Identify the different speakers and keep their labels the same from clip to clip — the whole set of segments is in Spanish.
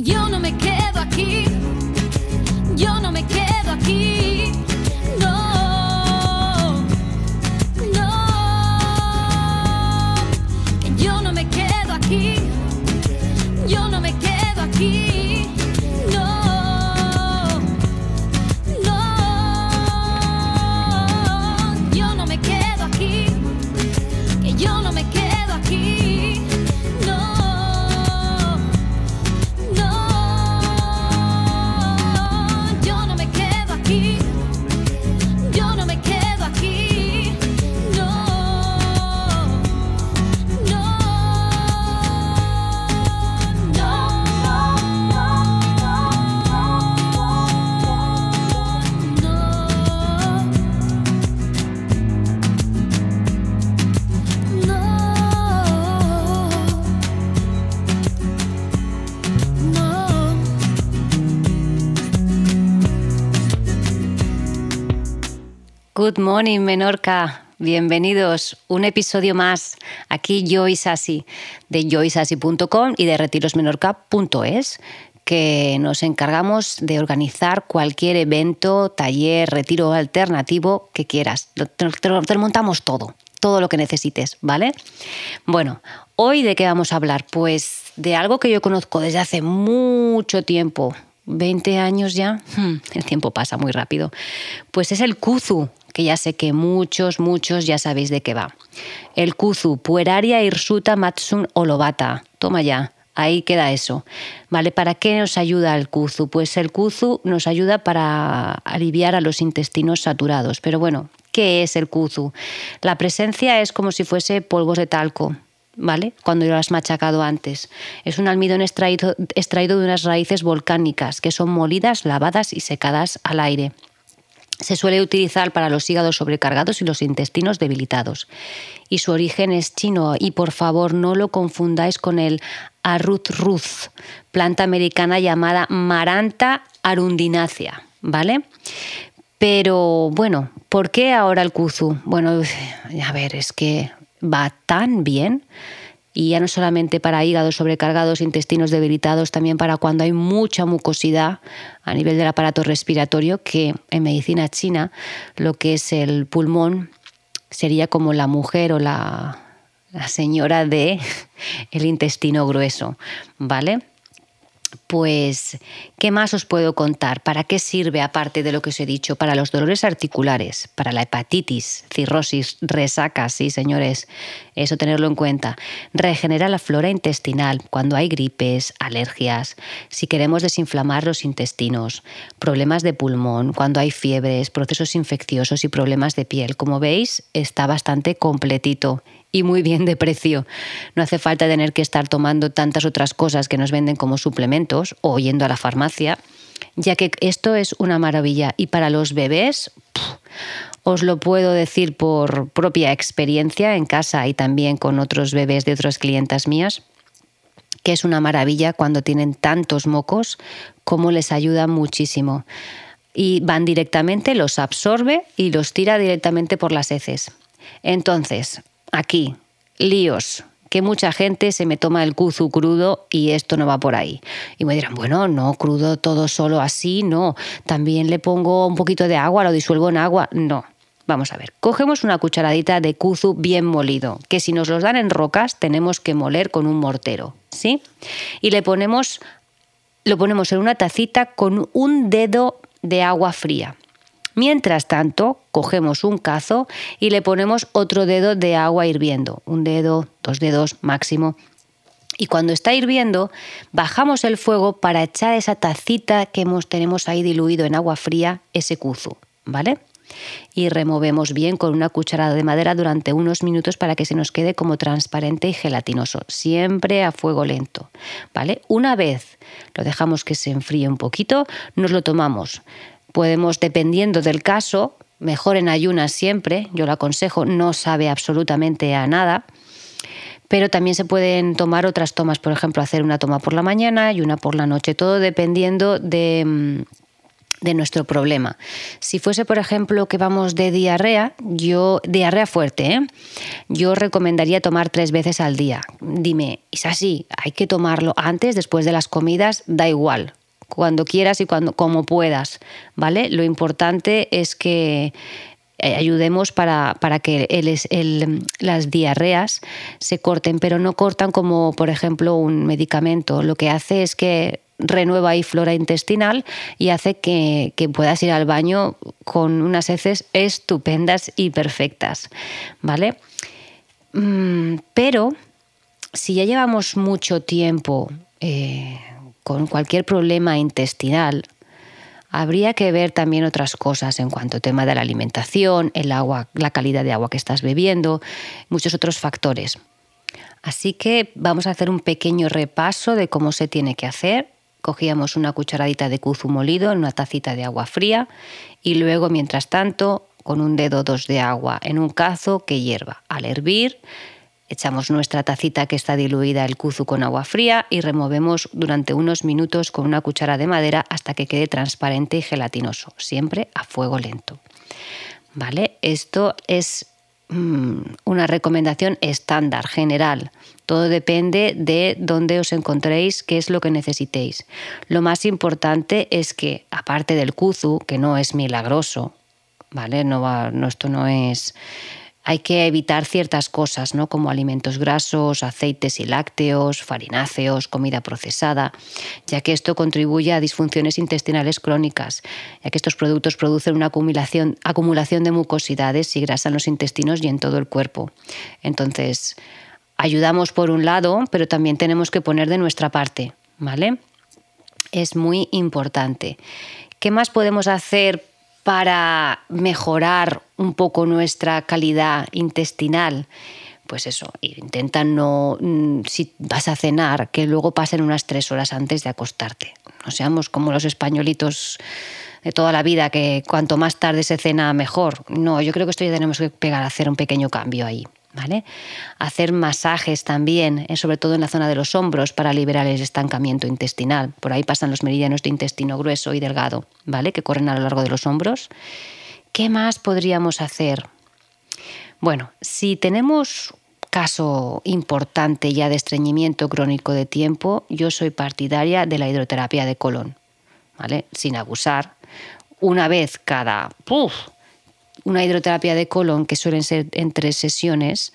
Speaker 1: Yo no me quedo
Speaker 2: Good morning, Menorca. Bienvenidos. Un episodio más. Aquí Joy Sassi de joysassi.com y de retirosmenorca.es que nos encargamos de organizar cualquier evento, taller, retiro alternativo que quieras. Te, te te montamos todo, todo lo que necesites, ¿vale? Bueno, hoy de qué vamos a hablar? Pues de algo que yo conozco desde hace mucho tiempo, 20 años ya, Hmm, el tiempo pasa muy rápido, pues es el kuzu, que ya sé que muchos, muchos ya sabéis de qué va. El kuzu, Pueraria Hirsuta Matsun Olobata. Toma ya, ahí queda eso. ¿Vale? ¿Para qué nos ayuda el kuzu? Pues el kuzu nos ayuda para aliviar a los intestinos saturados. Pero bueno, ¿qué es el kuzu? La presencia es como si fuese polvos de talco. ¿Vale? Cuando lo has machacado antes. Es un almidón extraído, extraído de unas raíces volcánicas que son molidas, lavadas y secadas al aire. Se suele utilizar para los hígados sobrecargados y los intestinos debilitados. Y su origen es chino. Y por favor, no lo confundáis con el arrut-ruz, planta americana llamada Maranta arundinacea. ¿Vale? Pero bueno, ¿por qué ahora el kuzu? Bueno, a ver, es que va tan bien y ya no solamente para hígados sobrecargados, intestinos debilitados, también para cuando hay mucha mucosidad a nivel del aparato respiratorio, que en medicina china lo que es el pulmón sería como la mujer o la, la señora de el intestino grueso, ¿vale? Pues, ¿qué más os puedo contar? ¿Para qué sirve, aparte de lo que os he dicho? Para los dolores articulares, para la hepatitis, cirrosis, resacas, sí, señores, eso tenerlo en cuenta. Regenera la flora intestinal cuando hay gripes, alergias, si queremos desinflamar los intestinos, problemas de pulmón, cuando hay fiebres, procesos infecciosos y problemas de piel. Como veis, está bastante completito y muy bien de precio. No hace falta tener que estar tomando tantas otras cosas que nos venden como suplementos o yendo a la farmacia, ya que esto es una maravilla. Y para los bebés, os lo puedo decir por propia experiencia en casa y también con otros bebés de otras clientas mías, que es una maravilla cuando tienen tantos mocos, como les ayuda muchísimo. Y van directamente, los absorbe y los tira directamente por las heces. Entonces, aquí, líos, que mucha gente se me toma el kuzu crudo y esto no va por ahí. Y me dirán, bueno, no, crudo todo solo así, no. También le pongo un poquito de agua, lo disuelvo en agua. No. Vamos a ver, cogemos una cucharadita de kuzu bien molido, que si nos los dan en rocas tenemos que moler con un mortero, ¿sí? Y le ponemos, lo ponemos en una tacita con un dedo de agua fría. Mientras tanto, cogemos un cazo y le ponemos otro dedo de agua hirviendo, un dedo, dos dedos máximo. Y cuando está hirviendo, bajamos el fuego para echar esa tacita que hemos, tenemos ahí diluido en agua fría, ese kuzu, ¿vale? Y removemos bien con una cucharada de madera durante unos minutos para que se nos quede como transparente y gelatinoso, siempre a fuego lento, ¿vale? Una vez lo dejamos que se enfríe un poquito, nos lo tomamos podemos, dependiendo del caso, mejor en ayunas siempre, yo lo aconsejo, no sabe absolutamente a nada, pero también se pueden tomar otras tomas, por ejemplo, hacer una toma por la mañana y una por la noche, todo dependiendo de, de nuestro problema. Si fuese, por ejemplo, que vamos de diarrea, yo, diarrea fuerte, ¿eh? yo recomendaría tomar tres veces al día. Dime, ¿es así? ¿Hay que tomarlo antes, después de las comidas? Da igual, cuando quieras y cuando, como puedas, ¿vale? Lo importante es que eh, ayudemos para, para que el, las diarreas se corten, pero no cortan como, por ejemplo, un medicamento. Lo que hace es que renueva ahí flora intestinal y hace que, puedas ir al baño con unas heces estupendas y perfectas, ¿vale? Mm, pero si ya llevamos mucho tiempo eh, con cualquier problema intestinal, habría que ver también otras cosas en cuanto al tema de la alimentación, el agua, la calidad de agua que estás bebiendo, muchos otros factores. Así que vamos a hacer un pequeño repaso de cómo se tiene que hacer cogíamos una cucharadita de kuzu molido en una tacita de agua fría y luego, mientras tanto, con un dedo dos de agua en un cazo que hierva. Al hervir, echamos nuestra tacita que está diluida el kuzu con agua fría y removemos durante unos minutos con una cuchara de madera hasta que quede transparente y gelatinoso, siempre a fuego lento. ¿Vale? Esto es mm, una recomendación estándar, general. Todo depende de dónde os encontréis, qué es lo que necesitéis. Lo más importante es que, aparte del kuzu, que no es milagroso, ¿vale? No, va, no esto no es hay que evitar ciertas cosas, ¿no? como alimentos grasos, aceites y lácteos, farináceos, comida procesada, ya que esto contribuye a disfunciones intestinales crónicas, ya que estos productos producen una acumulación, acumulación de mucosidades y grasa en los intestinos y en todo el cuerpo. Entonces, ayudamos por un lado, pero también tenemos que poner de nuestra parte, ¿vale? Es muy importante. ¿Qué más podemos hacer para mejorar un poco nuestra calidad intestinal? Pues eso, intenta no, mm, si vas a cenar, que luego pasen unas tres horas antes de acostarte. No seamos como los españolitos de toda la vida, que cuanto más tarde se cena, mejor. No, yo creo que esto ya tenemos que pegar a hacer un pequeño cambio ahí. ¿Vale? Hacer masajes también, eh, sobre todo en la zona de los hombros, para liberar el estancamiento intestinal. Por ahí pasan los meridianos de intestino grueso y delgado, ¿vale? Que corren a lo largo de los hombros. ¿Qué más podríamos hacer? Bueno, si tenemos caso importante ya de estreñimiento crónico de tiempo, yo soy partidaria de la hidroterapia de colon, ¿vale? Sin abusar. Una vez cada una hidroterapia de colon, que suelen ser en tres sesiones,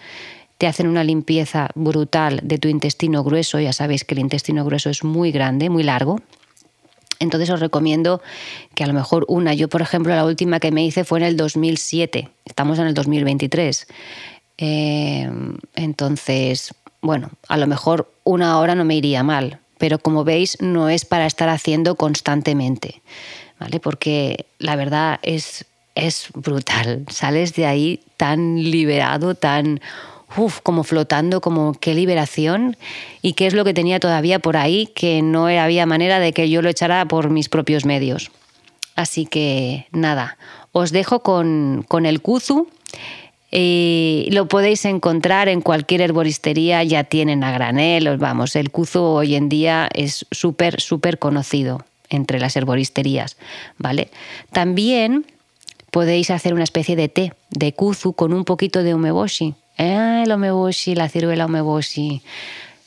Speaker 2: te hacen una limpieza brutal de tu intestino grueso. Ya sabéis que el intestino grueso es muy grande, muy largo. Entonces os recomiendo que a lo mejor una, yo por ejemplo la última que me hice fue en el 2007, estamos en el 2023. Eh, entonces, bueno, a lo mejor una hora no me iría mal, pero como veis no es para estar haciendo constantemente, ¿vale? Porque la verdad es es brutal. Sales de ahí tan liberado, tan como flotando, como qué liberación y qué es lo que tenía todavía por ahí que no había manera de que yo lo echara por mis propios medios. Así que nada, os dejo con, con el kuzu. Y lo podéis encontrar en cualquier herboristería, ya tienen a granel, vamos, el kuzu hoy en día es súper, súper conocido entre las herboristerías, ¿vale? También podéis hacer una especie de té de kuzu con un poquito de umeboshi. Ah, el umeboshi, la ciruela umeboshi.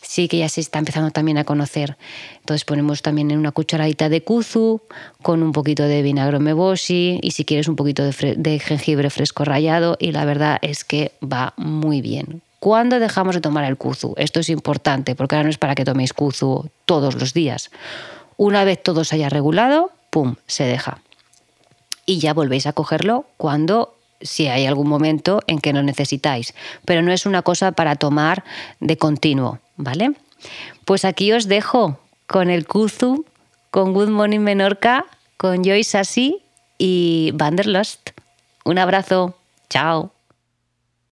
Speaker 2: Sí, que ya se está empezando también a conocer. Entonces ponemos también en una cucharadita de kuzu con un poquito de vinagre umeboshi y si quieres un poquito de, jengibre fresco rallado y la verdad es que va muy bien. ¿Cuándo dejamos de tomar el kuzu? Esto es importante porque ahora no es para que toméis kuzu todos los días. Una vez todo se haya regulado, ¡pum!, se deja y ya volvéis a cogerlo cuando si hay algún momento en que lo necesitáis. Pero no es una cosa para tomar de continuo, ¿vale? Pues aquí os dejo con el Kuzu, con Good Morning Menorca, con Joyce Sassi y Vanderlust. Un abrazo. Chao.